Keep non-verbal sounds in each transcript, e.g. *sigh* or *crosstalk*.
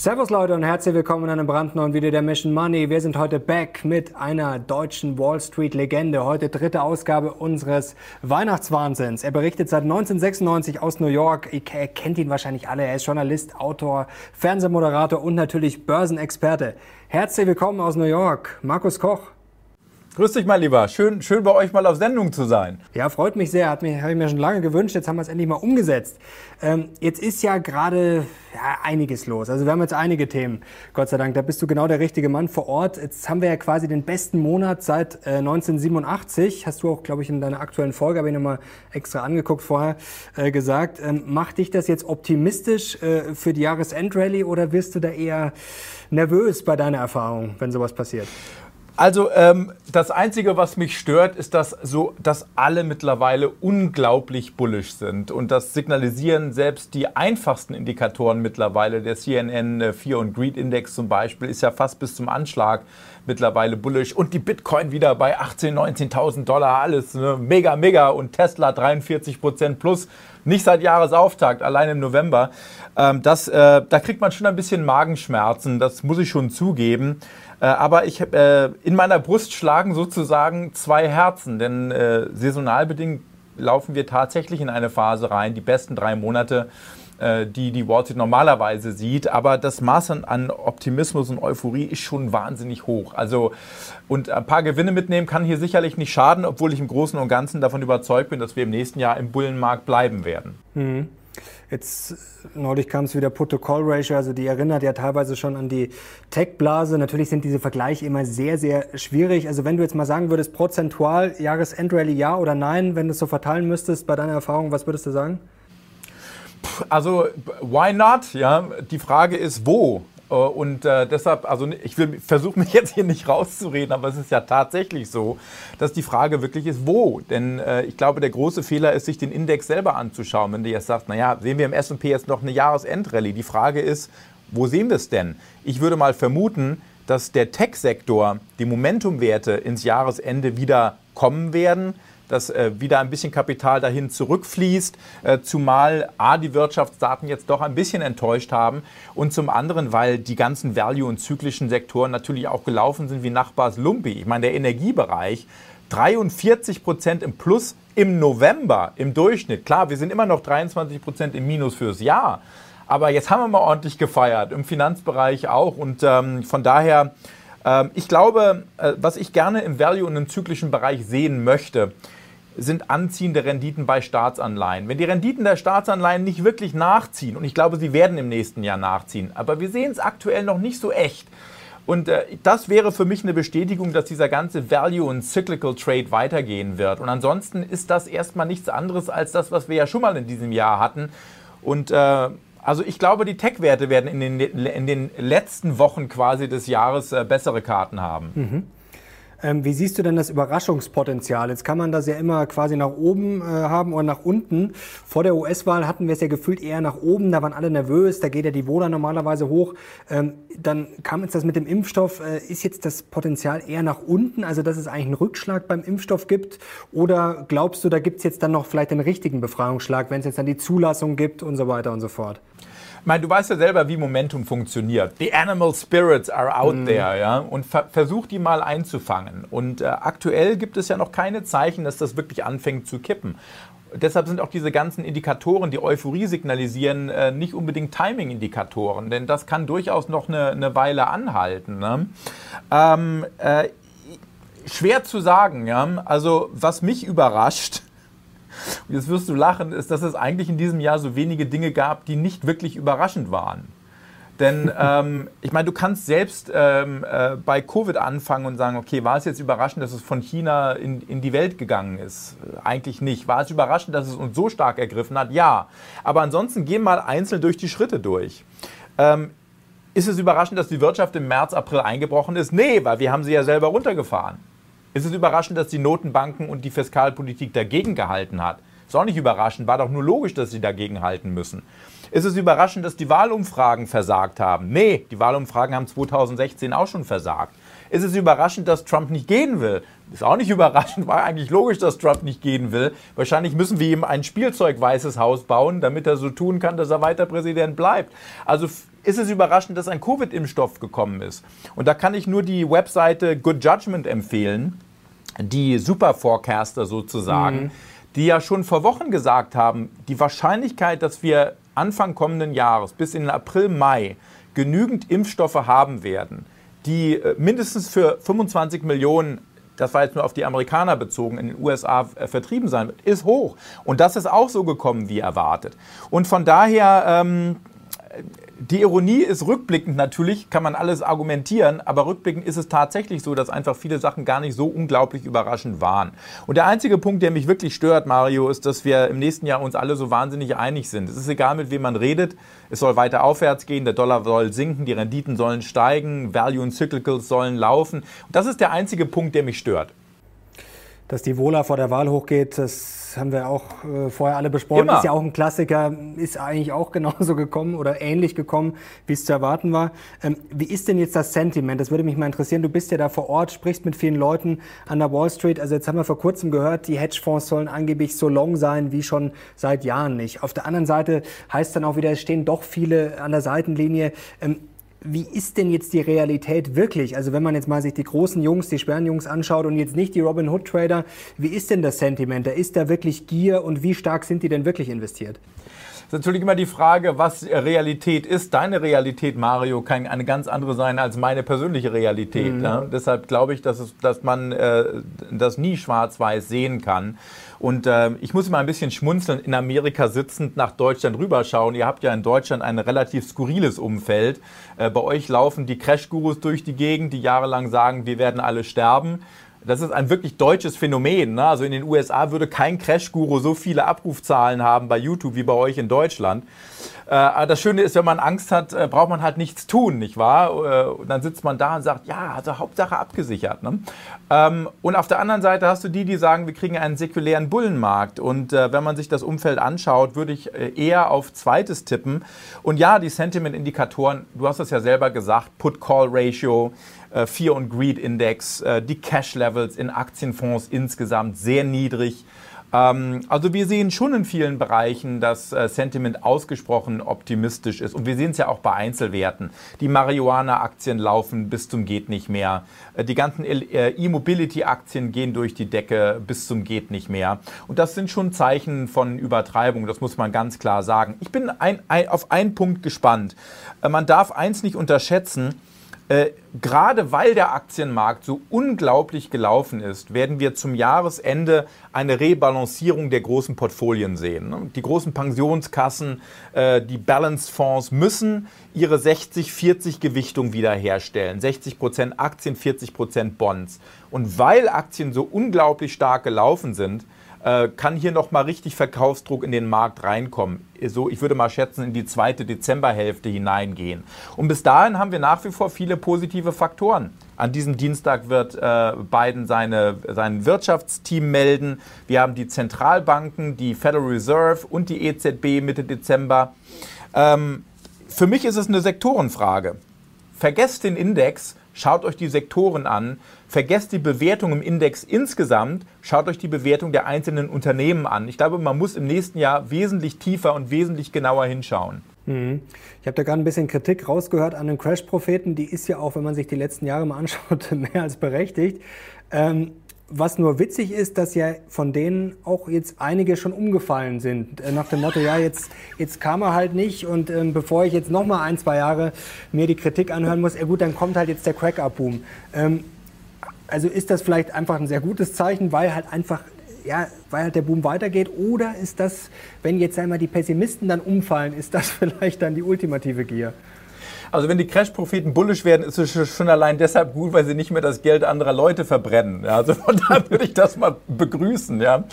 Servus Leute und herzlich willkommen in einem brandneuen Video der Mission Money. Wir sind heute back mit einer deutschen Wall Street Legende. Heute dritte Ausgabe unseres Weihnachtswahnsinns. Er berichtet seit 1996 aus New York. Ihr kennt ihn wahrscheinlich alle. Er ist Journalist, Autor, Fernsehmoderator und natürlich Börsenexperte. Herzlich willkommen aus New York, Markus Koch. Grüß dich mal lieber. Schön, schön bei euch mal auf Sendung zu sein. Ja, freut mich sehr. Hat mir, habe ich mir schon lange gewünscht. Jetzt haben wir es endlich mal umgesetzt. Ähm, jetzt ist ja gerade ja, einiges los. Also wir haben jetzt einige Themen, Gott sei Dank. Da bist du genau der richtige Mann vor Ort. Jetzt haben wir ja quasi den besten Monat seit äh, 1987. Hast du auch, glaube ich, in deiner aktuellen Folge, habe ich nochmal extra angeguckt vorher, äh, gesagt. Ähm, macht dich das jetzt optimistisch äh, für die Jahresendrallye oder wirst du da eher nervös bei deiner Erfahrung, wenn sowas passiert? Also ähm, das Einzige, was mich stört, ist, dass, so, dass alle mittlerweile unglaublich bullisch sind. Und das signalisieren selbst die einfachsten Indikatoren mittlerweile. Der CNN Fear und Greed Index zum Beispiel ist ja fast bis zum Anschlag mittlerweile bullish. Und die Bitcoin wieder bei 18.000, 19.000 Dollar, alles ne? mega, mega. Und Tesla 43 Prozent plus. Nicht seit Jahresauftakt, allein im November. Ähm, das, äh, da kriegt man schon ein bisschen Magenschmerzen, das muss ich schon zugeben. Äh, aber ich äh, in meiner Brust schlagen sozusagen zwei Herzen, denn äh, saisonal bedingt laufen wir tatsächlich in eine Phase rein, die besten drei Monate, äh, die die Wall Street normalerweise sieht. Aber das Maß an Optimismus und Euphorie ist schon wahnsinnig hoch. Also und ein paar Gewinne mitnehmen kann hier sicherlich nicht schaden, obwohl ich im Großen und Ganzen davon überzeugt bin, dass wir im nächsten Jahr im Bullenmarkt bleiben werden. Mhm. Jetzt neulich kam es wieder Protokoll-Ratio, also die erinnert ja teilweise schon an die Tech-Blase. Natürlich sind diese Vergleiche immer sehr, sehr schwierig. Also wenn du jetzt mal sagen würdest, prozentual Jahresendrallye ja oder nein, wenn du es so verteilen müsstest bei deiner Erfahrung, was würdest du sagen? Also, why not? Ja, die Frage ist, wo? Äh, und äh, deshalb, also ich will versuche mich jetzt hier nicht rauszureden, aber es ist ja tatsächlich so, dass die Frage wirklich ist, wo? Denn äh, ich glaube, der große Fehler ist, sich den Index selber anzuschauen. Wenn du jetzt sagst, naja, sehen wir im S&P jetzt noch eine Jahresendrallye? Die Frage ist, wo sehen wir es denn? Ich würde mal vermuten, dass der Tech-Sektor, die Momentumwerte ins Jahresende wieder kommen werden dass äh, wieder ein bisschen Kapital dahin zurückfließt, äh, zumal A, die Wirtschaftsdaten jetzt doch ein bisschen enttäuscht haben und zum anderen, weil die ganzen Value- und zyklischen Sektoren natürlich auch gelaufen sind wie Nachbars Lumpi. Ich meine, der Energiebereich, 43 Prozent im Plus im November im Durchschnitt. Klar, wir sind immer noch 23 Prozent im Minus fürs Jahr. Aber jetzt haben wir mal ordentlich gefeiert, im Finanzbereich auch. Und ähm, von daher, ähm, ich glaube, äh, was ich gerne im Value- und im zyklischen Bereich sehen möchte, sind anziehende Renditen bei Staatsanleihen. Wenn die Renditen der Staatsanleihen nicht wirklich nachziehen, und ich glaube, sie werden im nächsten Jahr nachziehen, aber wir sehen es aktuell noch nicht so echt. Und äh, das wäre für mich eine Bestätigung, dass dieser ganze Value- und Cyclical Trade weitergehen wird. Und ansonsten ist das erstmal nichts anderes als das, was wir ja schon mal in diesem Jahr hatten. Und äh, also ich glaube, die Tech-Werte werden in den, in den letzten Wochen quasi des Jahres äh, bessere Karten haben. Mhm. Ähm, wie siehst du denn das Überraschungspotenzial? Jetzt kann man das ja immer quasi nach oben äh, haben oder nach unten. Vor der US-Wahl hatten wir es ja gefühlt eher nach oben, da waren alle nervös, da geht ja die Wohler normalerweise hoch. Ähm, dann kam jetzt das mit dem Impfstoff. Äh, ist jetzt das Potenzial eher nach unten, also dass es eigentlich einen Rückschlag beim Impfstoff gibt? Oder glaubst du, da gibt es jetzt dann noch vielleicht den richtigen Befreiungsschlag, wenn es jetzt dann die Zulassung gibt und so weiter und so fort? Ich meine, du weißt ja selber, wie Momentum funktioniert. The animal spirits are out mm. there, ja. Und ver versuch die mal einzufangen. Und äh, aktuell gibt es ja noch keine Zeichen, dass das wirklich anfängt zu kippen. Deshalb sind auch diese ganzen Indikatoren, die Euphorie signalisieren, äh, nicht unbedingt Timing-Indikatoren, denn das kann durchaus noch eine, eine Weile anhalten. Ne? Ähm, äh, schwer zu sagen, ja. Also, was mich überrascht, und jetzt wirst du lachen, ist, dass es eigentlich in diesem Jahr so wenige Dinge gab, die nicht wirklich überraschend waren. Denn *laughs* ähm, ich meine, du kannst selbst ähm, äh, bei Covid anfangen und sagen, okay, war es jetzt überraschend, dass es von China in, in die Welt gegangen ist? Äh, eigentlich nicht. War es überraschend, dass es uns so stark ergriffen hat? Ja. Aber ansonsten geh mal einzeln durch die Schritte durch. Ähm, ist es überraschend, dass die Wirtschaft im März, April eingebrochen ist? Nee, weil wir haben sie ja selber runtergefahren. Ist es überraschend, dass die Notenbanken und die Fiskalpolitik dagegen gehalten hat? Ist auch nicht überraschend, war doch nur logisch, dass sie dagegen halten müssen. Ist es überraschend, dass die Wahlumfragen versagt haben? Nee, die Wahlumfragen haben 2016 auch schon versagt. Ist es überraschend, dass Trump nicht gehen will? Ist auch nicht *laughs* überraschend, war eigentlich logisch, dass Trump nicht gehen will. Wahrscheinlich müssen wir ihm ein Spielzeug-weißes Haus bauen, damit er so tun kann, dass er weiter Präsident bleibt. Also ist es überraschend, dass ein Covid-Impfstoff gekommen ist. Und da kann ich nur die Webseite Good Judgment empfehlen, die Super Forecaster sozusagen, mhm. die ja schon vor Wochen gesagt haben, die Wahrscheinlichkeit, dass wir Anfang kommenden Jahres bis in den April, Mai genügend Impfstoffe haben werden, die äh, mindestens für 25 Millionen das war jetzt nur auf die Amerikaner bezogen, in den USA äh, vertrieben sein wird, ist hoch. Und das ist auch so gekommen wie erwartet. Und von daher ähm, die Ironie ist rückblickend natürlich, kann man alles argumentieren, aber rückblickend ist es tatsächlich so, dass einfach viele Sachen gar nicht so unglaublich überraschend waren. Und der einzige Punkt, der mich wirklich stört, Mario, ist, dass wir im nächsten Jahr uns alle so wahnsinnig einig sind. Es ist egal, mit wem man redet, es soll weiter aufwärts gehen, der Dollar soll sinken, die Renditen sollen steigen, Value und Cyclicals sollen laufen. Und das ist der einzige Punkt, der mich stört. Dass die Wohler vor der Wahl hochgeht, das haben wir auch äh, vorher alle besprochen. Immer. Ist ja auch ein Klassiker, ist eigentlich auch *laughs* genauso gekommen oder ähnlich gekommen, wie es zu erwarten war. Ähm, wie ist denn jetzt das Sentiment? Das würde mich mal interessieren. Du bist ja da vor Ort, sprichst mit vielen Leuten an der Wall Street. Also jetzt haben wir vor kurzem gehört, die Hedgefonds sollen angeblich so long sein wie schon seit Jahren nicht. Auf der anderen Seite heißt dann auch wieder, es stehen doch viele an der Seitenlinie. Ähm, wie ist denn jetzt die Realität wirklich? Also wenn man jetzt mal sich die großen Jungs, die Sperrenjungs anschaut und jetzt nicht die Robin Hood Trader, wie ist denn das Sentiment? Da ist da wirklich Gier und wie stark sind die denn wirklich investiert? Das ist natürlich immer die Frage, was Realität ist. Deine Realität, Mario, kann eine ganz andere sein als meine persönliche Realität. Mhm. Ja? Deshalb glaube ich, dass, es, dass man äh, das nie schwarz-weiß sehen kann. Und äh, ich muss mal ein bisschen schmunzeln, in Amerika sitzend nach Deutschland rüberschauen. Ihr habt ja in Deutschland ein relativ skurriles Umfeld. Äh, bei euch laufen die Crash-Gurus durch die Gegend, die jahrelang sagen, wir werden alle sterben. Das ist ein wirklich deutsches Phänomen. Ne? Also in den USA würde kein Crash-Guru so viele Abrufzahlen haben bei YouTube wie bei euch in Deutschland. Äh, das Schöne ist, wenn man Angst hat, äh, braucht man halt nichts tun, nicht wahr? Äh, und dann sitzt man da und sagt, ja, also Hauptsache abgesichert. Ne? Ähm, und auf der anderen Seite hast du die, die sagen, wir kriegen einen säkulären Bullenmarkt. Und wenn man sich das Umfeld anschaut, würde ich eher auf zweites tippen. Und ja, die Sentiment-Indikatoren, du hast es ja selber gesagt, Put-Call-Ratio, Fear und Greed Index, äh, die Cash Levels in Aktienfonds insgesamt sehr niedrig. Ähm, also wir sehen schon in vielen Bereichen, dass äh, Sentiment ausgesprochen optimistisch ist. Und wir sehen es ja auch bei Einzelwerten. Die Marihuana-Aktien laufen bis zum geht nicht mehr. die ganzen E-Mobility-Aktien gehen durch die Decke bis zum geht nicht mehr. Und das sind schon Zeichen von Übertreibung. Das muss man ganz klar sagen. Ich bin ein, ein, auf einen Punkt gespannt. man darf eins nicht unterschätzen. Äh, gerade weil der Aktienmarkt so unglaublich gelaufen ist, werden wir zum Jahresende eine Rebalancierung der großen Portfolien sehen. Ne? Die großen Pensionskassen, äh, die Balance-Fonds müssen ihre 60-40 Gewichtung wiederherstellen. 60 Prozent Aktien, 40 Prozent Bonds. Und weil Aktien so unglaublich stark gelaufen sind, äh, kann hier noch mal richtig Verkaufsdruck in den Markt reinkommen. So, ich würde mal schätzen, in die zweite Dezemberhälfte hineingehen. Und bis dahin haben wir nach wie vor viele positive Faktoren. An diesem Dienstag wird äh, Biden seine, sein Wirtschaftsteam melden. Wir haben die Zentralbanken, die Federal Reserve und die EZB Mitte Dezember. Ähm, für mich ist es eine Sektorenfrage. Vergesst den Index, schaut euch die Sektoren an. Vergesst die Bewertung im Index insgesamt, schaut euch die Bewertung der einzelnen Unternehmen an. Ich glaube, man muss im nächsten Jahr wesentlich tiefer und wesentlich genauer hinschauen. Mhm. Ich habe da gerade ein bisschen Kritik rausgehört an den Crash-Propheten. Die ist ja auch, wenn man sich die letzten Jahre mal anschaut, *laughs* mehr als berechtigt. Ähm, was nur witzig ist, dass ja von denen auch jetzt einige schon umgefallen sind. Äh, nach dem Motto, ja, jetzt, jetzt kam er halt nicht und ähm, bevor ich jetzt noch mal ein, zwei Jahre mir die Kritik anhören muss, ja gut, dann kommt halt jetzt der Crack-Up-Boom. Ähm, also ist das vielleicht einfach ein sehr gutes Zeichen, weil halt einfach ja, weil halt der Boom weitergeht? Oder ist das, wenn jetzt einmal die Pessimisten dann umfallen, ist das *laughs* vielleicht dann die ultimative Gier? Also wenn die Crash-Propheten bullisch werden, ist es schon allein deshalb gut, weil sie nicht mehr das Geld anderer Leute verbrennen. Ja, also von *laughs* daher würde ich das mal begrüßen. Ja.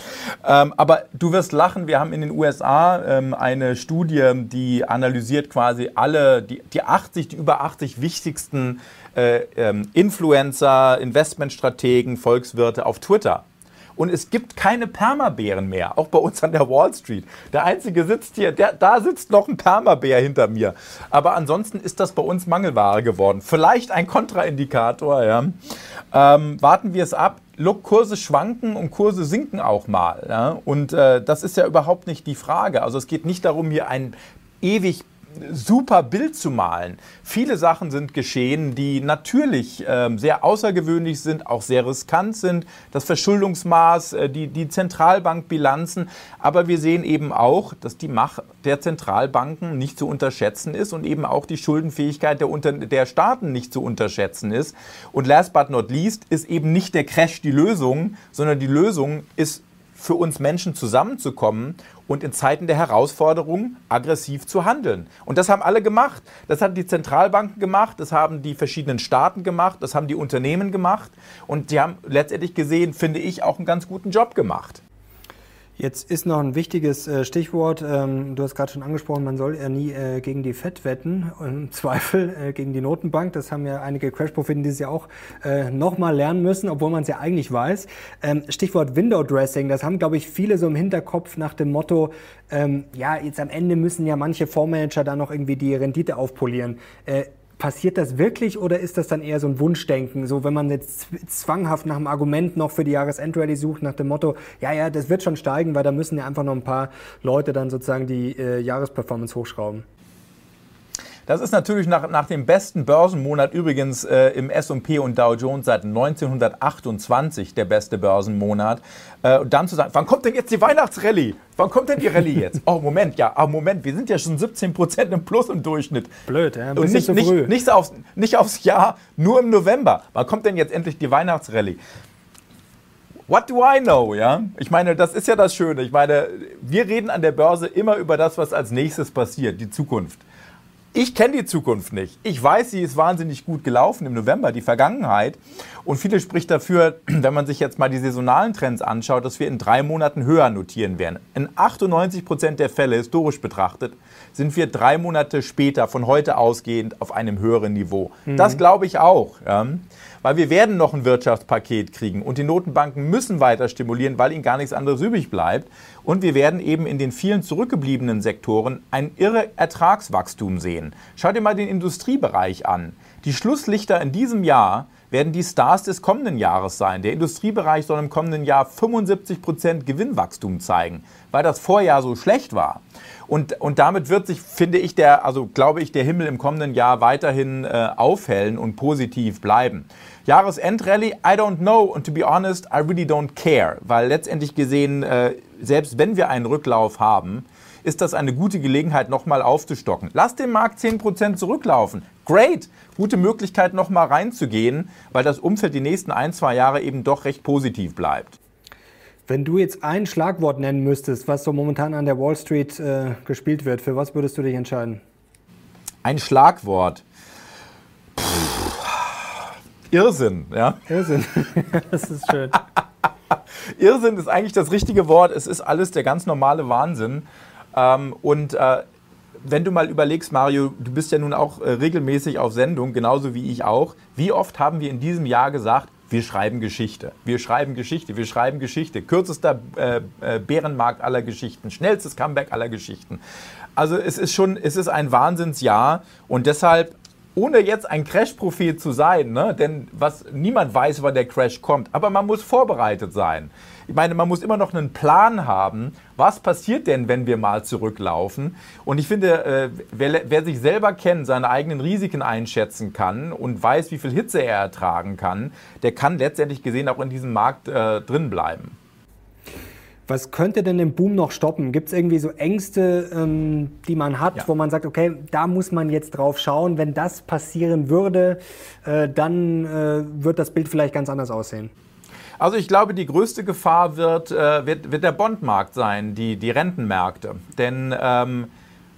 Ähm, aber du wirst lachen, wir haben in den USA ähm, eine Studie, die analysiert quasi alle, die, die 80, die über 80 wichtigsten äh, ähm, Influencer, Investmentstrategen, Volkswirte auf Twitter. Und es gibt keine Permabären mehr, auch bei uns an der Wall Street. Der einzige sitzt hier, der, da sitzt noch ein Permabär hinter mir. Aber ansonsten ist das bei uns Mangelware geworden. Vielleicht ein Kontraindikator, ja. Ähm, warten wir es ab. Look, Kurse schwanken und Kurse sinken auch mal. Ja? Und äh, das ist ja überhaupt nicht die Frage. Also es geht nicht darum, hier ein ewig super Bild zu malen. Viele Sachen sind geschehen, die natürlich ähm, sehr außergewöhnlich sind, auch sehr riskant sind. Das Verschuldungsmaß, äh, die, die Zentralbankbilanzen. Aber wir sehen eben auch, dass die Macht der Zentralbanken nicht zu unterschätzen ist und eben auch die Schuldenfähigkeit der, Unter der Staaten nicht zu unterschätzen ist. Und last but not least ist eben nicht der Crash die Lösung, sondern die Lösung ist für uns Menschen zusammenzukommen und in Zeiten der Herausforderung aggressiv zu handeln. Und das haben alle gemacht. Das haben die Zentralbanken gemacht, das haben die verschiedenen Staaten gemacht, das haben die Unternehmen gemacht und die haben letztendlich gesehen, finde ich, auch einen ganz guten Job gemacht. Jetzt ist noch ein wichtiges äh, Stichwort. Ähm, du hast gerade schon angesprochen, man soll ja nie äh, gegen die FED wetten, *laughs* im Zweifel äh, gegen die Notenbank. Das haben ja einige Crash-Propheten dieses Jahr auch nochmal lernen müssen, obwohl man es ja eigentlich weiß. Ähm, Stichwort Window Dressing, das haben, glaube ich, viele so im Hinterkopf nach dem Motto, ähm, ja, jetzt am Ende müssen ja manche Fondsmanager da noch irgendwie die Rendite aufpolieren. Passiert das wirklich oder ist das dann eher so ein Wunschdenken? So, wenn man jetzt zwanghaft nach einem Argument noch für die Jahresendrallye sucht, nach dem Motto, ja, ja, das wird schon steigen, weil da müssen ja einfach noch ein paar Leute dann sozusagen die äh, Jahresperformance hochschrauben. Das ist natürlich nach, nach dem besten Börsenmonat übrigens äh, im S&P und Dow Jones seit 1928 der beste Börsenmonat. Äh, und dann zu sagen, wann kommt denn jetzt die Weihnachtsrallye? Wann kommt denn die Rallye jetzt? Oh, Moment, ja, oh, Moment, wir sind ja schon 17 Prozent im Plus im Durchschnitt. Blöd, ja, ein und nicht, nicht, nicht, aufs, nicht aufs Jahr, nur im November. Wann kommt denn jetzt endlich die Weihnachtsrallye? What do I know, ja? Ich meine, das ist ja das Schöne. Ich meine, wir reden an der Börse immer über das, was als nächstes passiert, die Zukunft. Ich kenne die Zukunft nicht. Ich weiß, sie ist wahnsinnig gut gelaufen im November, die Vergangenheit. Und viele spricht dafür, *clears throat* wenn man sich jetzt mal die saisonalen Trends anschaut, dass wir in drei Monaten höher notieren werden. In 98 Prozent der Fälle, historisch betrachtet, sind wir drei Monate später, von heute ausgehend, auf einem höheren Niveau. Mhm. Das glaube ich auch. Ja weil wir werden noch ein Wirtschaftspaket kriegen und die Notenbanken müssen weiter stimulieren, weil ihnen gar nichts anderes übrig bleibt. Und wir werden eben in den vielen zurückgebliebenen Sektoren ein irre Ertragswachstum sehen. Schau dir mal den Industriebereich an. Die Schlusslichter in diesem Jahr werden die Stars des kommenden Jahres sein. Der Industriebereich soll im kommenden Jahr 75 Prozent Gewinnwachstum zeigen, weil das Vorjahr so schlecht war. Und, und damit wird sich, finde ich, der, also glaube ich, der Himmel im kommenden Jahr weiterhin äh, aufhellen und positiv bleiben. Jahresendrallye, I don't know und to be honest, I really don't care, weil letztendlich gesehen, äh, selbst wenn wir einen Rücklauf haben, ist das eine gute Gelegenheit, nochmal aufzustocken. Lass den Markt 10% zurücklaufen. Great! Gute Möglichkeit, nochmal reinzugehen, weil das Umfeld die nächsten ein, zwei Jahre eben doch recht positiv bleibt. Wenn du jetzt ein Schlagwort nennen müsstest, was so momentan an der Wall Street äh, gespielt wird, für was würdest du dich entscheiden? Ein Schlagwort. Irrsinn, ja. Irrsinn, *laughs* das ist schön. *laughs* Irrsinn ist eigentlich das richtige Wort. Es ist alles der ganz normale Wahnsinn. Ähm, und äh, wenn du mal überlegst, Mario, du bist ja nun auch äh, regelmäßig auf Sendung, genauso wie ich auch. Wie oft haben wir in diesem Jahr gesagt, wir schreiben Geschichte. Wir schreiben Geschichte, wir schreiben Geschichte. Kürzester äh, äh, Bärenmarkt aller Geschichten, schnellstes Comeback aller Geschichten. Also es ist schon, es ist ein Wahnsinnsjahr und deshalb ohne jetzt ein Crash-Prophet zu sein, ne? denn was, niemand weiß, wann der Crash kommt, aber man muss vorbereitet sein. Ich meine, man muss immer noch einen Plan haben, was passiert denn, wenn wir mal zurücklaufen. Und ich finde, äh, wer, wer, sich selber kennt, seine eigenen Risiken einschätzen kann und weiß, wie viel Hitze er ertragen kann, der kann letztendlich gesehen auch in diesem Markt äh, drin bleiben. Was könnte denn den Boom noch stoppen? Gibt es irgendwie so Ängste, ähm, die man hat, ja. wo man sagt, okay, da muss man jetzt drauf schauen. Wenn das passieren würde, äh, dann äh, wird das Bild vielleicht ganz anders aussehen. Also ich glaube, die größte Gefahr wird, äh, wird, wird der Bondmarkt sein, die, die Rentenmärkte. Denn ähm,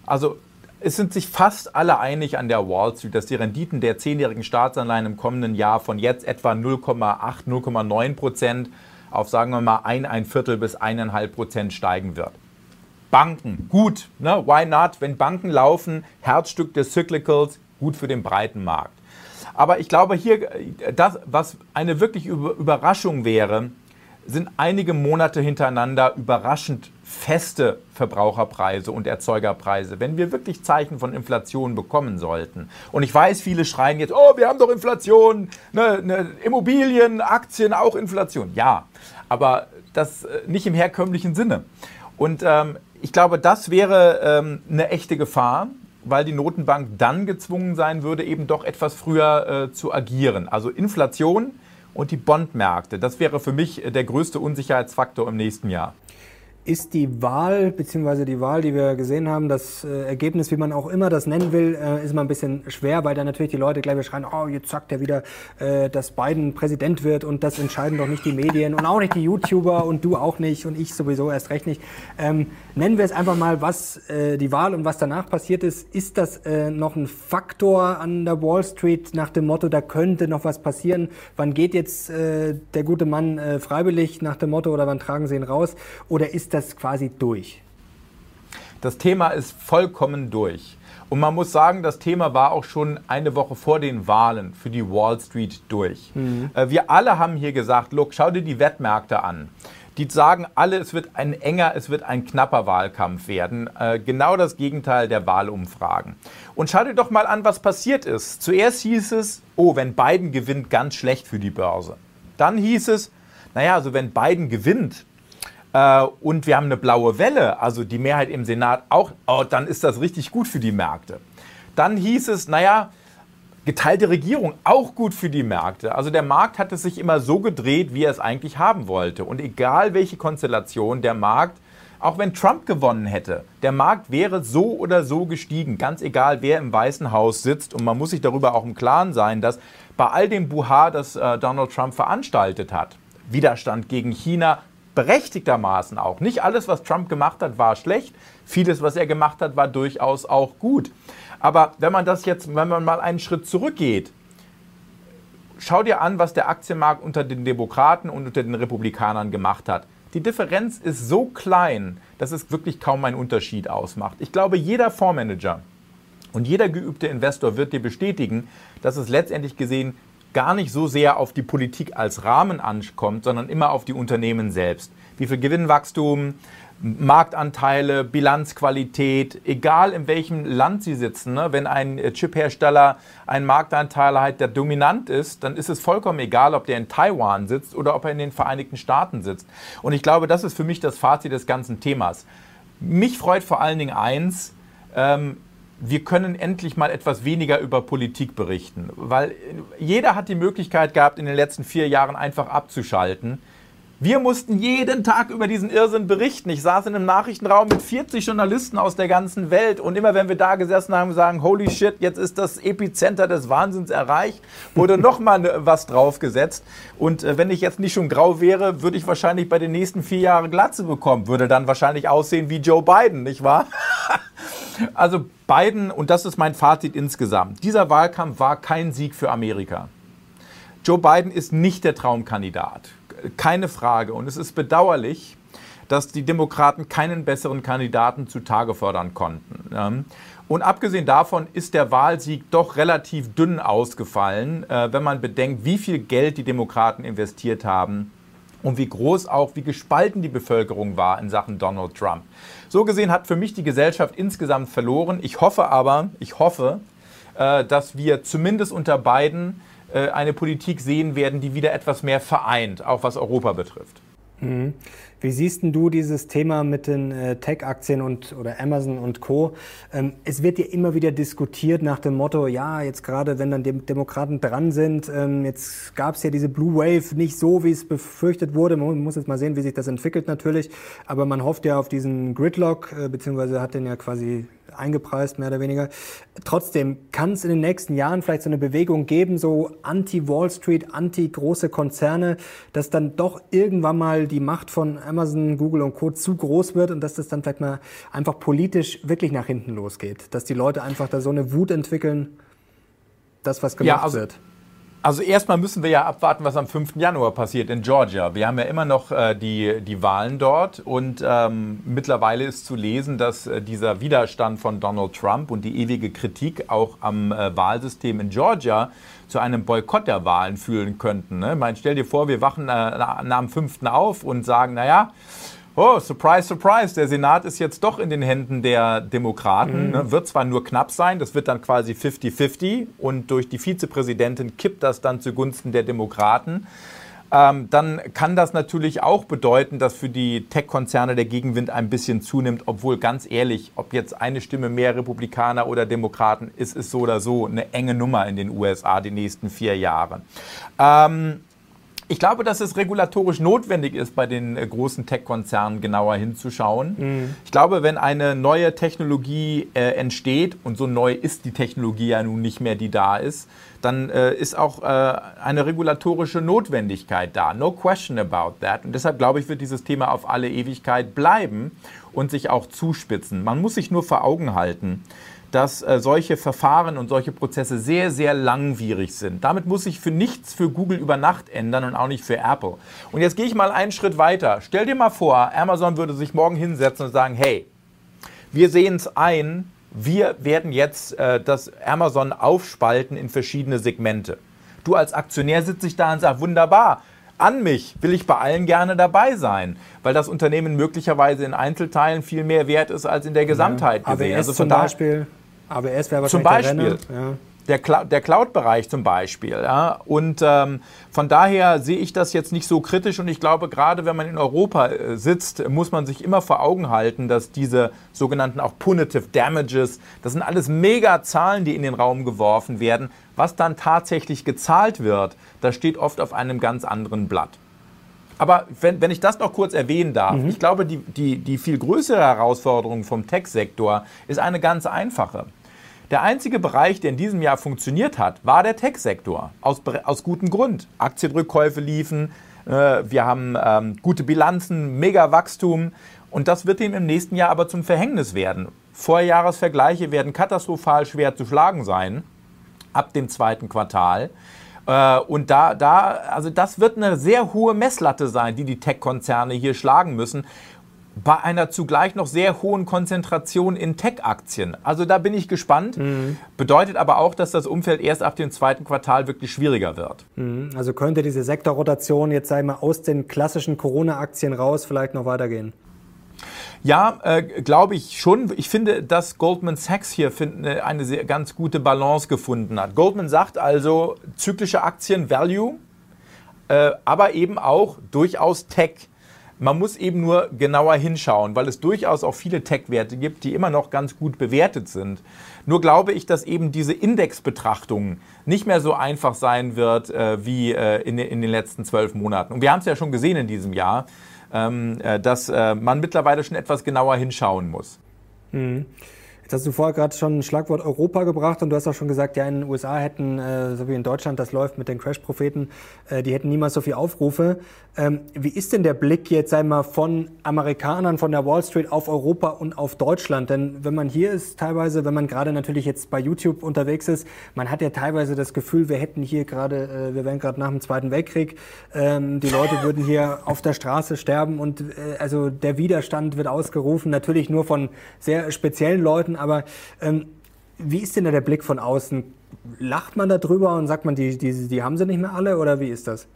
also es sind sich fast alle einig an der Wall Street, dass die Renditen der zehnjährigen Staatsanleihen im kommenden Jahr von jetzt etwa 0,8, 0,9 Prozent auf, sagen wir mal, ein, ein Viertel bis eineinhalb Prozent steigen wird. Banken, gut, ne? why not? Wenn Banken laufen, Herzstück des Cyclicals, gut für den breiten Markt. Aber ich glaube hier, das, was eine wirklich Überraschung wäre, sind einige Monate hintereinander überraschend feste Verbraucherpreise und Erzeugerpreise, wenn wir wirklich Zeichen von Inflation bekommen sollten. Und ich weiß, viele schreien jetzt, oh, wir haben doch Inflation, ne, ne, Immobilien, Aktien, auch Inflation. Ja, aber das äh, nicht im herkömmlichen Sinne. Und ähm, ich glaube, das wäre ähm, eine echte Gefahr, weil die Notenbank dann gezwungen sein würde, eben doch etwas früher äh, zu agieren. Also Inflation und die Bondmärkte, das wäre für mich der größte Unsicherheitsfaktor im nächsten Jahr ist die Wahl, beziehungsweise die Wahl, die wir gesehen haben, das äh, Ergebnis, wie man auch immer das nennen will, äh, ist mal ein bisschen schwer, weil dann natürlich die Leute gleich wieder schreien, oh, jetzt sagt er wieder, äh, dass Biden Präsident wird und das entscheiden doch nicht die Medien und auch nicht die YouTuber und du auch nicht und ich sowieso erst recht nicht. Ähm, nennen wir es einfach mal, was äh, die Wahl und was danach passiert ist. Ist das äh, noch ein Faktor an der Wall Street nach dem Motto, da könnte noch was passieren? Wann geht jetzt äh, der gute Mann freiwillig nach dem Motto oder wann tragen sie ihn raus? Oder ist das das quasi durch? Das Thema ist vollkommen durch. Und man muss sagen, das Thema war auch schon eine Woche vor den Wahlen für die Wall Street durch. Mhm. Äh, wir alle haben hier gesagt, look, schau dir die Wettmärkte an. Die sagen alle, es wird ein enger, es wird ein knapper Wahlkampf werden. Äh, genau das Gegenteil der Wahlumfragen. Und schau dir doch mal an, was passiert ist. Zuerst hieß es, oh, wenn Biden gewinnt, ganz schlecht für die Börse. Dann hieß es, naja, also wenn Biden gewinnt, äh, und wir haben eine blaue Welle, also die Mehrheit im Senat auch, oh, dann ist das richtig gut für die Märkte. Dann hieß es, naja, geteilte Regierung auch gut für die Märkte. Also der Markt hat es sich immer so gedreht, wie er es eigentlich haben wollte. Und egal welche Konstellation der Markt, auch wenn Trump gewonnen hätte, der Markt wäre so oder so gestiegen, ganz egal wer im Weißen Haus sitzt. Und man muss sich darüber auch im Klaren sein, dass bei all dem Buha, das äh, Donald Trump veranstaltet hat, Widerstand gegen China, berechtigtermaßen auch. Nicht alles, was Trump gemacht hat, war schlecht. Vieles, was er gemacht hat, war durchaus auch gut. Aber wenn man das jetzt, wenn man mal einen Schritt zurückgeht, schau dir an, was der Aktienmarkt unter den Demokraten und unter den Republikanern gemacht hat. Die Differenz ist so klein, dass es wirklich kaum einen Unterschied ausmacht. Ich glaube, jeder Fondsmanager und jeder geübte Investor wird dir bestätigen, dass es letztendlich gesehen gar nicht so sehr auf die Politik als Rahmen ankommt, sondern immer auf die Unternehmen selbst. Wie viel Gewinnwachstum, Marktanteile, Bilanzqualität, egal in welchem Land Sie sitzen. Ne? Wenn ein Chiphersteller einen Marktanteil hat, der dominant ist, dann ist es vollkommen egal, ob der in Taiwan sitzt oder ob er in den Vereinigten Staaten sitzt. Und ich glaube, das ist für mich das Fazit des ganzen Themas. Mich freut vor allen Dingen eins, ähm, wir können endlich mal etwas weniger über Politik berichten, weil jeder hat die Möglichkeit gehabt, in den letzten vier Jahren einfach abzuschalten. Wir mussten jeden Tag über diesen Irrsinn berichten. Ich saß in einem Nachrichtenraum mit 40 Journalisten aus der ganzen Welt und immer wenn wir da gesessen haben, sagen, holy shit, jetzt ist das Epizenter des Wahnsinns erreicht, wurde *laughs* nochmal ne, was draufgesetzt. Und äh, wenn ich jetzt nicht schon grau wäre, würde ich wahrscheinlich bei den nächsten vier Jahren Glatze bekommen, würde dann wahrscheinlich aussehen wie Joe Biden, nicht wahr? *laughs* Also Biden, und das ist mein Fazit insgesamt, dieser Wahlkampf war kein Sieg für Amerika. Joe Biden ist nicht der Traumkandidat, keine Frage. Und es ist bedauerlich, dass die Demokraten keinen besseren Kandidaten zutage fördern konnten. Und abgesehen davon ist der Wahlsieg doch relativ dünn ausgefallen, äh, wenn man bedenkt, wie viel Geld die Demokraten investiert haben und wie groß auch, wie gespalten die Bevölkerung war in Sachen Donald Trump. So gesehen hat für mich die Gesellschaft insgesamt verloren. Ich hoffe aber, ich hoffe, äh, dass wir zumindest unter beiden äh, eine Politik sehen werden, die wieder etwas mehr vereint, auch was Europa betrifft. Mhm. Wie siehst du dieses Thema mit den äh, Tech-Aktien und oder Amazon und Co? Ähm, es wird ja immer wieder diskutiert nach dem Motto, ja, jetzt gerade wenn dann die Demokraten dran sind, ähm, jetzt gab es ja diese Blue Wave nicht so, wie es befürchtet wurde. Man muss jetzt mal sehen, wie sich das entwickelt natürlich. Aber man hofft ja auf diesen Gridlock, äh, beziehungsweise hat den ja quasi eingepreist, mehr oder weniger. Trotzdem kann es in den nächsten Jahren vielleicht so eine Bewegung geben, so anti-Wall Street, anti-große Konzerne, dass dann doch irgendwann mal die Macht von Amazon, Google und Co. zu groß wird und dass das dann vielleicht mal einfach politisch wirklich nach hinten losgeht. Dass die Leute einfach da so eine Wut entwickeln, das, was gemacht ja, also wird. Also erstmal müssen wir ja abwarten, was am 5. Januar passiert in Georgia. Wir haben ja immer noch äh, die, die Wahlen dort und ähm, mittlerweile ist zu lesen, dass äh, dieser Widerstand von Donald Trump und die ewige Kritik auch am äh, Wahlsystem in Georgia zu einem Boykott der Wahlen fühlen könnten. Ne? Ich meine, stell dir vor, wir wachen äh, nach dem 5. auf und sagen, naja, oh, surprise, surprise, der Senat ist jetzt doch in den Händen der Demokraten. Mhm. Ne? Wird zwar nur knapp sein, das wird dann quasi 50-50 und durch die Vizepräsidentin kippt das dann zugunsten der Demokraten. ähm, dann kann das natürlich auch bedeuten, dass für die Tech-Konzerne der Gegenwind ein bisschen zunimmt, obwohl ganz ehrlich, ob jetzt eine Stimme mehr Republikaner oder Demokraten ist, ist so oder so eine enge Nummer in den USA die nächsten vier Jahre. Ähm, ich glaube, dass es regulatorisch notwendig ist, bei den äh, großen Tech-Konzernen genauer hinzuschauen. Mhm. Ich glaube, wenn eine neue Technologie äh, entsteht, und so neu ist die Technologie ja nun nicht mehr, die da ist, dann äh, ist auch äh, eine regulatorische Notwendigkeit da. No question about that. Und deshalb glaube ich, wird dieses Thema auf alle Ewigkeit bleiben und sich auch zuspitzen. Man muss sich nur vor Augen halten, dass äh, solche Verfahren und solche Prozesse sehr, sehr langwierig sind. Damit muss sich für nichts für Google über Nacht ändern und auch nicht für Apple. Und jetzt gehe ich mal einen Schritt weiter. Stell dir mal vor, Amazon würde sich morgen hinsetzen und sagen, hey, wir sehen es ein, wir werden jetzt äh, das Amazon aufspalten in verschiedene Segmente. Du als Aktionär sitzt dich da und sagst, wunderbar, an mich will ich bei allen gerne dabei sein, weil das Unternehmen möglicherweise in Einzelteilen viel mehr wert ist als in der Gesamtheit ja, gesehen. AWS also zum Beispiel. AWS wäre wahrscheinlich zum Beispiel. der. Ja der, Cl der Cloud-Bereich zum Beispiel. Ja? Und ähm, von daher sehe ich das jetzt nicht so kritisch und ich glaube, gerade wenn man in Europa äh, sitzt, muss man sich immer vor Augen halten, dass diese sogenannten auch Punitive Damages, das sind alles Mega-Zahlen, die in den Raum geworfen werden. Was dann tatsächlich gezahlt wird, das steht oft auf einem ganz anderen Blatt. Aber wenn, wenn ich das noch kurz erwähnen darf, mhm. ich glaube, die, die, die viel größere Herausforderung vom Tech-Sektor ist eine ganz einfache. Der einzige Bereich, der in diesem Jahr funktioniert hat, war der Tech-Sektor. Aus, aus gutem Grund. Aktienrückkäufe liefen, äh, wir haben ähm, gute Bilanzen, mega Wachstum. Und das wird ihm im nächsten Jahr aber zum Verhängnis werden. Vorjahresvergleiche werden katastrophal schwer zu schlagen sein, ab dem zweiten Quartal. Äh, und da, da, also das wird eine sehr hohe Messlatte sein, die die Tech-Konzerne hier schlagen müssen bei einer zugleich noch sehr hohen Konzentration in Tech-Aktien. Also da bin ich gespannt. Mhm. Bedeutet aber auch, dass das Umfeld erst ab dem zweiten Quartal wirklich schwieriger wird. Mhm. Also könnte diese Sektorrotation jetzt sei mal aus den klassischen Corona-Aktien raus vielleicht noch weitergehen? Ja, äh, glaube ich schon. Ich finde, dass Goldman Sachs hier find, eine, eine sehr, ganz gute Balance gefunden hat. Goldman sagt also, zyklische Aktien Value, äh, aber eben auch durchaus Tech. Man muss eben nur genauer hinschauen, weil es durchaus auch viele Tech-Werte gibt, die immer noch ganz gut bewertet sind. Nur glaube ich, dass eben diese Indexbetrachtung nicht mehr so einfach sein wird äh, wie äh, in, in, den letzten zwölf Monaten. Und wir haben es ja schon gesehen in diesem Jahr, ähm, äh, dass äh, man mittlerweile schon etwas genauer hinschauen muss. Mhm. Jetzt hast du vorher gerade schon ein Schlagwort Europa gebracht und du hast auch schon gesagt, ja, in den USA hätten, äh, so wie in Deutschland das läuft mit den Crash-Propheten, äh, die hätten niemals so viele Aufrufe. Ähm, wie ist denn der Blick jetzt einmal von Amerikanern, von der Wall Street auf Europa und auf Deutschland? Denn wenn man hier ist, teilweise, wenn man gerade natürlich jetzt bei YouTube unterwegs ist, man hat ja teilweise das Gefühl, wir hätten hier gerade, äh, wir wären gerade nach dem Zweiten Weltkrieg, ähm, die Leute würden hier auf der Straße sterben und äh, also der Widerstand wird ausgerufen, natürlich nur von sehr speziellen Leuten, aber ähm, wie ist denn da der Blick von außen? Lacht man da drüber und sagt man, die, die, die haben sie nicht mehr alle oder wie ist das?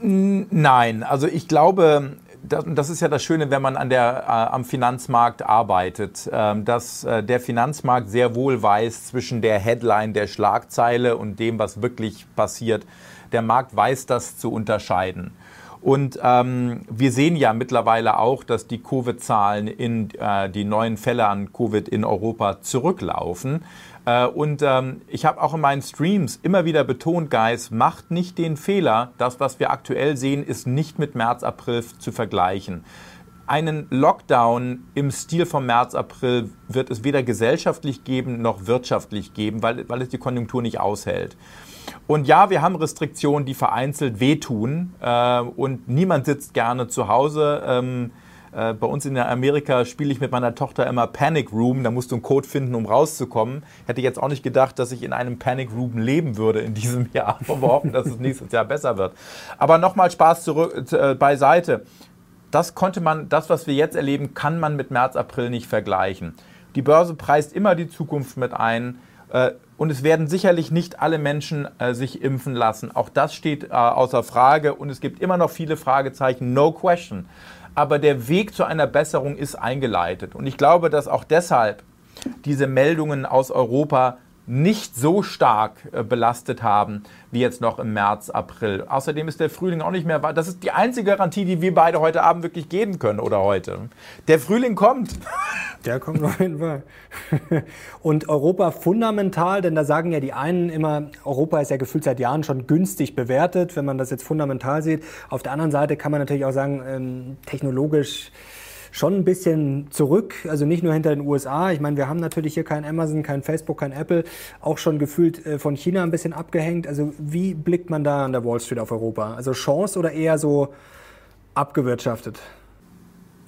Nein, also ich glaube, das, ist ja das Schöne, wenn man an der, äh, am Finanzmarkt arbeitet, äh, dass äh, der Finanzmarkt sehr wohl weiß zwischen der Headline, der Schlagzeile und dem, was wirklich passiert. Der Markt weiß das zu unterscheiden. Und ähm, wir sehen ja mittlerweile auch, dass die Covid-Zahlen in äh, die neuen Fälle an Covid in Europa zurücklaufen. Äh, und ähm, ich habe auch in meinen Streams immer wieder betont, Guys, macht nicht den Fehler. Das, was wir aktuell sehen, ist nicht mit März, April zu vergleichen einen Lockdown im Stil vom März, April wird es weder gesellschaftlich geben noch wirtschaftlich geben, weil, weil es die Konjunktur nicht aushält. Und ja, wir haben Restriktionen, die vereinzelt wehtun äh, und niemand sitzt gerne zu Hause. Ähm, äh, bei uns in Amerika spiele ich mit meiner Tochter immer Panic Room. Da musst du einen Code finden, um rauszukommen. Hätte jetzt auch nicht gedacht, dass ich in einem Panic Room leben würde in diesem *laughs* Jahr. Aber wir hoffen, dass es nächstes Jahr besser wird. Aber nochmal Spaß zurück, äh, beiseite. Das konnte man, das, was wir jetzt erleben, kann man mit März, April nicht vergleichen. Die Börse preist immer die Zukunft mit ein. Äh, und es werden sicherlich nicht alle Menschen äh, sich impfen lassen. Auch das steht äh, außer Frage. Und es gibt immer noch viele Fragezeichen. No question. Aber der Weg zu einer Besserung ist eingeleitet. Und ich glaube, dass auch deshalb diese Meldungen aus Europa nicht so stark äh, belastet haben wie jetzt noch im März, April. Außerdem ist der Frühling auch nicht mehr. Das ist die einzige Garantie, die wir beide heute Abend wirklich geben können oder heute. Der Frühling kommt. *laughs* Der kommt auf jeden Fall. *laughs* Und Europa fundamental, denn da sagen ja die einen immer, Europa ist ja gefühlt seit Jahren schon günstig bewertet, wenn man das jetzt fundamental sieht. Auf der anderen Seite kann man natürlich auch sagen, ähm, technologisch schon ein bisschen zurück, also nicht nur hinter den USA. Ich meine, wir haben natürlich hier kein Amazon, kein Facebook, kein Apple, auch schon gefühlt äh, von China ein bisschen abgehängt. Also wie blickt man da an der Wall Street auf Europa? Also Chance oder eher so abgewirtschaftet?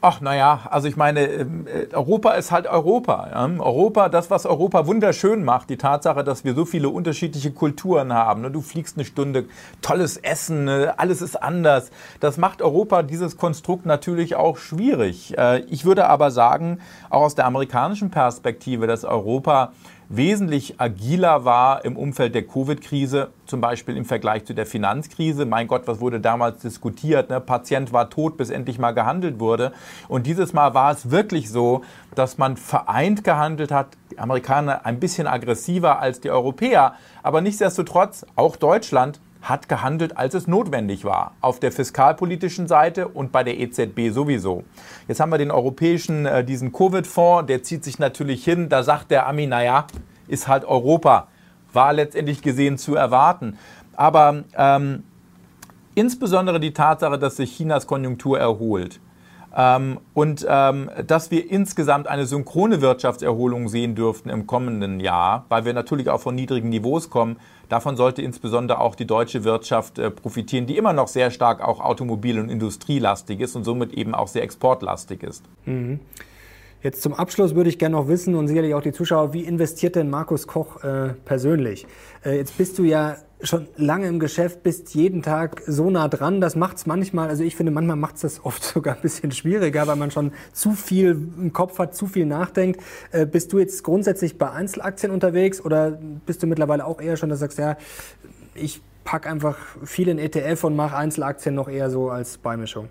Ach, naja, also ich meine, ähm, äh, Europa ist halt Europa. Ja? Europa, das, was Europa wunderschön macht, die Tatsache, dass wir so viele unterschiedliche Kulturen haben. Ne? Du fliegst eine Stunde, tolles Essen, ne? alles ist anders. Das macht Europa, dieses Konstrukt natürlich auch schwierig. Äh, ich würde aber sagen, auch aus der amerikanischen Perspektive, dass Europa wesentlich agiler war im Umfeld der Covid-Krise, zum Beispiel im Vergleich zu der Finanzkrise. Mein Gott, was wurde damals diskutiert? Ne? Patient war tot, bis endlich mal gehandelt wurde. Und dieses Mal war es wirklich so, dass man vereint gehandelt hat. Die Amerikaner ein bisschen aggressiver als die Europäer, aber nichtsdestotrotz auch Deutschland hat gehandelt, als es notwendig war. Auf der fiskalpolitischen Seite und bei der EZB sowieso. Jetzt haben wir den europäischen, äh, diesen Covid-Fonds, der zieht sich natürlich hin. Da sagt der Ami, naja, ist halt Europa. War letztendlich gesehen zu erwarten. Aber ähm, insbesondere die Tatsache, dass sich Chinas Konjunktur erholt, ähm, und ähm, dass wir insgesamt eine synchrone Wirtschaftserholung sehen dürften im kommenden Jahr, weil wir natürlich auch von niedrigen Niveaus kommen. Davon sollte insbesondere auch die deutsche Wirtschaft äh, profitieren, die immer noch sehr stark auch automobil- und industrielastig ist und somit eben auch sehr exportlastig ist. Mhm. Jetzt zum Abschluss würde ich gerne noch wissen und sicherlich auch die Zuschauer, wie investiert denn Markus Koch äh, persönlich? Äh, jetzt bist du ja schon lange im Geschäft, bist jeden Tag so nah dran. Das macht es manchmal, also ich finde, manchmal macht es das *laughs* oft sogar ein bisschen schwieriger, weil man schon zu viel im Kopf hat, zu viel nachdenkt. Äh, bist du jetzt grundsätzlich bei Einzelaktien unterwegs oder bist du mittlerweile auch eher schon, dass du sagst, ja, ich packe einfach viel in ETF und mache Einzelaktien noch eher so als Beimischung?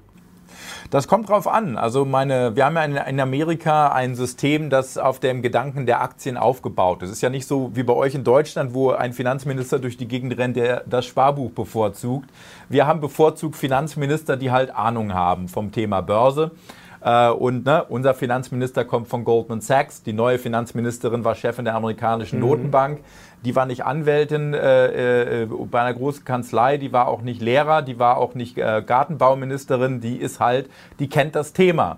Das kommt drauf an. Also meine, wir haben ja in, Amerika ein System, das auf dem Gedanken der Aktien aufgebaut ist. Es ist ja nicht so wie bei euch in Deutschland, wo ein Finanzminister durch die Gegend rennt, der das Sparbuch bevorzugt. Wir haben bevorzugt Finanzminister, die halt Ahnung haben vom Thema Börse. Äh, und ne, unser Finanzminister kommt von Goldman Sachs. Die neue Finanzministerin war Chefin der amerikanischen mhm. Die war nicht Anwältin äh, äh, bei einer großen Kanzlei, die war auch nicht Lehrer, die war auch nicht äh, Gartenbauministerin, die ist halt, die kennt das Thema.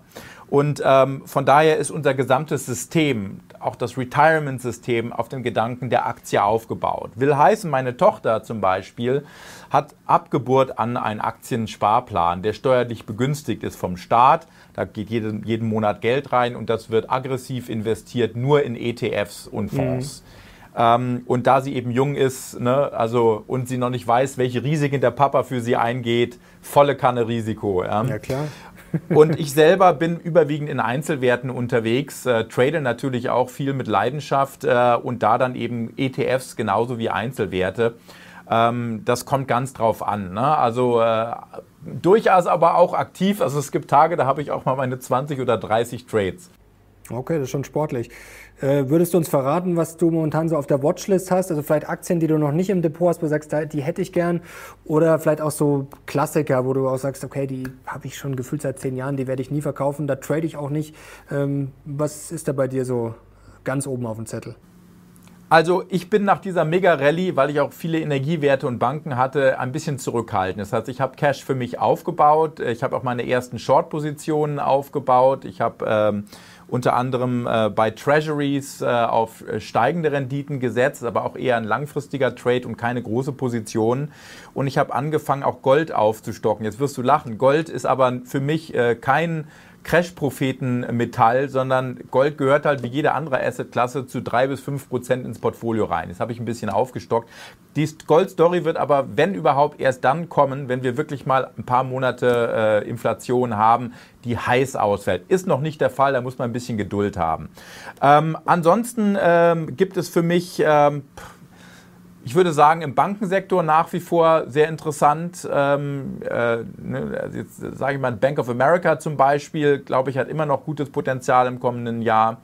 Und ähm, von daher ist unser gesamtes System, auch das Retirement-System, auf dem Gedanken der Aktie aufgebaut. Will heißen, meine Tochter zum Beispiel hat Abgeburt an einen Aktiensparplan, der steuerlich begünstigt ist vom Staat. Da geht jeden, jeden Monat Geld rein und das wird aggressiv investiert nur in ETFs und Fonds. Mhm. Ähm, und da sie eben jung ist, ne, also und sie noch nicht weiß, welche Risiken der Papa für sie eingeht, volle Kanne Risiko. Ja, ja klar. *laughs* und ich selber bin überwiegend in Einzelwerten unterwegs, äh, trade natürlich auch viel mit Leidenschaft äh, und da dann eben ETFs genauso wie Einzelwerte. Ähm, das kommt ganz drauf an. Ne? Also äh, durchaus aber auch aktiv. Also es gibt Tage, da habe ich auch mal meine 20 oder 30 Trades. Okay, das ist schon sportlich. Äh, würdest du uns verraten, was du momentan so auf der Watchlist hast? Also vielleicht Aktien, die du noch nicht im Depot hast, wo du sagst, die hätte ich gern. Oder vielleicht auch so Klassiker, wo du auch sagst, okay, die habe ich schon gefühlt seit zehn Jahren, die werde ich nie verkaufen, da trade ich auch nicht. Ähm, was ist da bei dir so ganz oben auf dem Zettel? Also ich bin nach dieser Mega-Rallye, weil ich auch viele Energiewerte und Banken hatte, ein bisschen zurückhaltend. Das heißt, ich habe Cash für mich aufgebaut. Ich habe auch meine ersten Short-Positionen aufgebaut. Ich habe ähm, unter anderem äh, bei Treasuries äh, auf äh, steigende Renditen gesetzt, aber auch eher ein langfristiger Trade und keine große Position. Und ich habe angefangen, auch Gold aufzustocken. Jetzt wirst du lachen. Gold ist aber für mich äh, kein Crash-Propheten-Metall, sondern Gold gehört halt wie jede andere Asset-Klasse zu drei bis fünf Prozent ins Portfolio rein. Das habe ich ein bisschen aufgestockt. Die Gold-Story wird aber, wenn überhaupt, erst dann kommen, wenn wir wirklich mal ein paar Monate äh, Inflation haben, die heiß ausfällt. Ist noch nicht der Fall, da muss man ein bisschen Geduld haben. Ähm, ansonsten ähm, gibt es für mich... Ähm, ich würde sagen, im Bankensektor nach wie vor sehr interessant. Ähm, äh, ne, also jetzt sage ich mal, Bank of America zum Beispiel, glaube ich, hat immer noch gutes Potenzial im kommenden Jahr.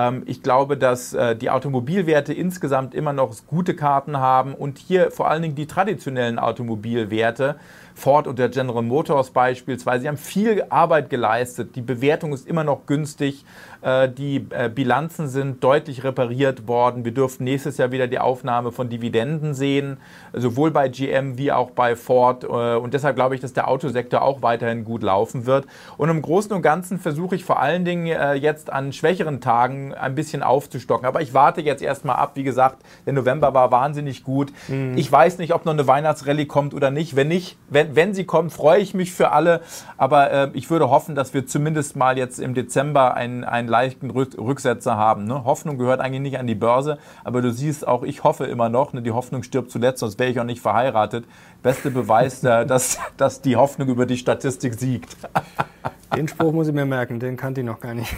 Ähm, ich glaube, dass äh, die Automobilwerte insgesamt immer noch gute Karten haben und hier vor allen Dingen die traditionellen Automobilwerte Ford und der General Motors beispielsweise. Sie haben viel Arbeit geleistet. Die Bewertung ist immer noch günstig. Äh, die äh, Bilanzen sind deutlich repariert worden. Wir dürften nächstes Jahr wieder die Aufnahme von Dividenden sehen, sowohl bei GM wie auch bei Ford. Und deshalb glaube ich, dass der Autosektor auch weiterhin gut laufen wird. Und im Großen und Ganzen versuche ich vor allen Dingen jetzt an schwächeren Tagen ein bisschen aufzustocken. Aber ich warte jetzt erstmal ab. Wie gesagt, der November war wahnsinnig gut. Mhm. Ich weiß nicht, ob noch eine Weihnachtsrallye kommt oder nicht. Wenn nicht, wenn, wenn sie kommt, freue ich mich für alle. Aber äh, ich würde hoffen, dass wir zumindest mal jetzt im Dezember einen, einen leichten Rücksetzer haben. Ne? Hoffnung gehört eigentlich nicht an die Börse, aber du siehst auch, ich hoffe immer noch, ne? die Hoffnung stirbt zuletzt, sonst wäre ich auch nicht verheiratet. Beste Beweis, äh, *laughs* dass, dass die Hoffnung über die Statistik siegt. *laughs* Den Spruch muss ich mir merken, den kannte ich noch gar nicht.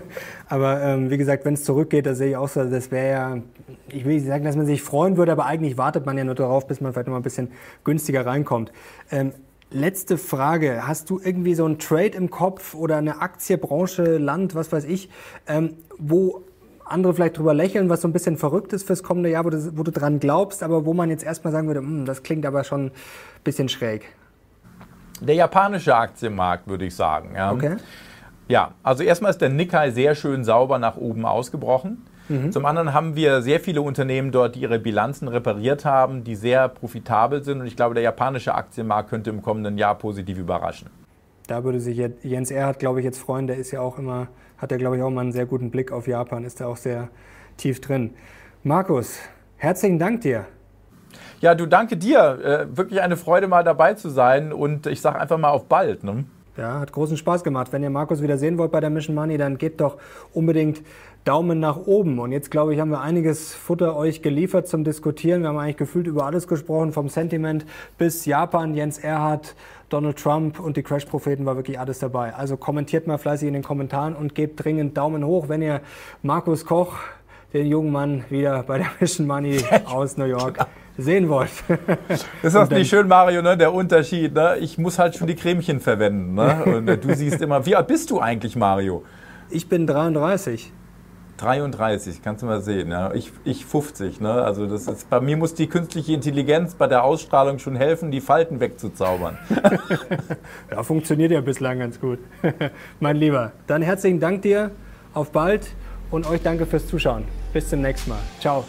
*laughs* aber ähm, wie gesagt, wenn es zurückgeht, da sehe ich auch so, das wäre ja, ich will nicht sagen, dass man sich freuen würde, aber eigentlich wartet man ja nur darauf, bis man vielleicht noch mal ein bisschen günstiger reinkommt. Ähm, Letzte Frage. Hast du irgendwie so einen Trade im Kopf oder eine Aktie, Branche, Land, was weiß ich, ähm, wo andere vielleicht drüber lächeln, was so ein bisschen verrückt ist fürs kommende Jahr, wo du, wo du dran glaubst, aber wo man jetzt erstmal sagen würde, hm, das klingt aber schon ein bisschen schräg? Der japanische Aktienmarkt, würde ich sagen. Ja. Okay. Ja, also erstmal ist der Nikkei sehr schön sauber nach oben ausgebrochen. Mhm. Zum anderen haben wir sehr viele Unternehmen dort, die ihre Bilanzen repariert haben, die sehr profitabel sind. Und ich glaube, der japanische Aktienmarkt könnte im kommenden Jahr positiv überraschen. Da würde sich Jens Erhardt, glaube ich, jetzt freuen. Der ist ja auch immer, hat ja, glaube ich, auch mal einen sehr guten Blick auf Japan, ist da auch sehr tief drin. Markus, herzlichen Dank dir. Ja, du danke dir. Äh, wirklich eine Freude, mal dabei zu sein. Und ich sage einfach mal auf bald. Ne? Ja, hat großen Spaß gemacht. Wenn ihr Markus wieder sehen wollt bei der Mission Money, dann gebt doch unbedingt Daumen nach oben. Und jetzt, glaube ich, haben wir einiges Futter euch geliefert zum Diskutieren. Wir haben eigentlich gefühlt über alles gesprochen, vom Sentiment bis Japan, Jens Erhardt, Donald Trump und die Crash-Propheten war wirklich alles dabei. Also kommentiert mal fleißig in den Kommentaren und gebt dringend Daumen hoch, wenn ihr Markus Koch, den jungen Mann, wieder bei der Mission Money *laughs* aus New York sehen wollt. *laughs* Ist das nicht schön, Mario, ne? der Unterschied? Ne? Ich muss halt schon die Cremchen verwenden. Ne? *laughs* Und du siehst immer, wie alt bist du eigentlich, Mario? Ich bin 33. 33, kannst du mal sehen. Ja. Ich, ich 50. Ne? Also das ist, bei mir muss die künstliche Intelligenz bei der Ausstrahlung schon helfen, die Falten wegzuzaubern. *laughs* ja, funktioniert ja bislang ganz gut. mein Lieber, dann herzlichen Dank dir. Auf bald und euch danke fürs Zuschauen. Bis zum nächsten Mal. Ciao.